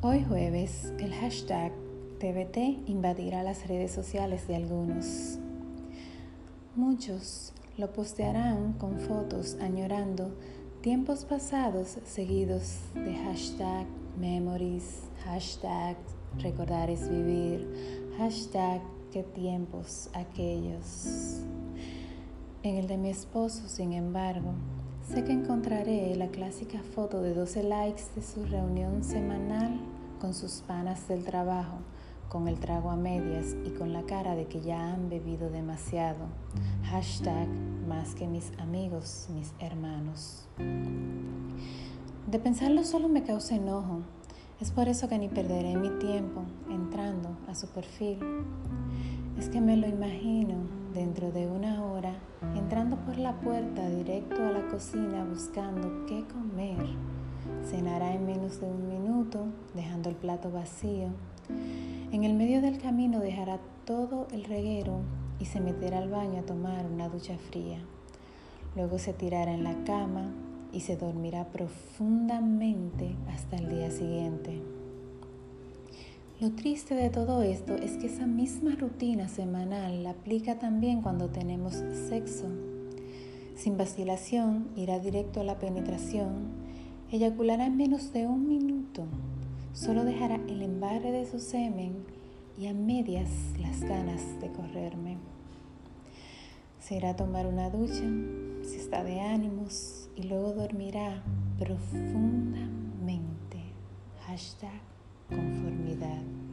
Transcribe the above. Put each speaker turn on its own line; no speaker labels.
Hoy jueves, el hashtag TBT invadirá las redes sociales de algunos. Muchos lo postearán con fotos añorando tiempos pasados seguidos de hashtag memories, hashtag recordar es vivir, hashtag qué tiempos aquellos. En el de mi esposo, sin embargo, sé que encontraré la clásica foto de 12 likes de su reunión semanal con sus panas del trabajo, con el trago a medias y con la cara de que ya han bebido demasiado. Hashtag más que mis amigos, mis hermanos. De pensarlo solo me causa enojo. Es por eso que ni perderé mi tiempo entrando a su perfil. Es que me lo imagino dentro de una hora entrando por la puerta directo a la cocina buscando qué comer. Cenará en menos de un minuto, dejando el plato vacío. En el medio del camino dejará todo el reguero y se meterá al baño a tomar una ducha fría. Luego se tirará en la cama y se dormirá profundamente hasta el día siguiente. Lo triste de todo esto es que esa misma rutina semanal la aplica también cuando tenemos sexo. Sin vacilación, irá directo a la penetración, eyaculará en menos de un minuto, solo dejará el embarre de su semen y a medias las ganas de correrme. Se irá a tomar una ducha, si está de ánimos, y luego dormirá profundamente. Hashtag conformidad.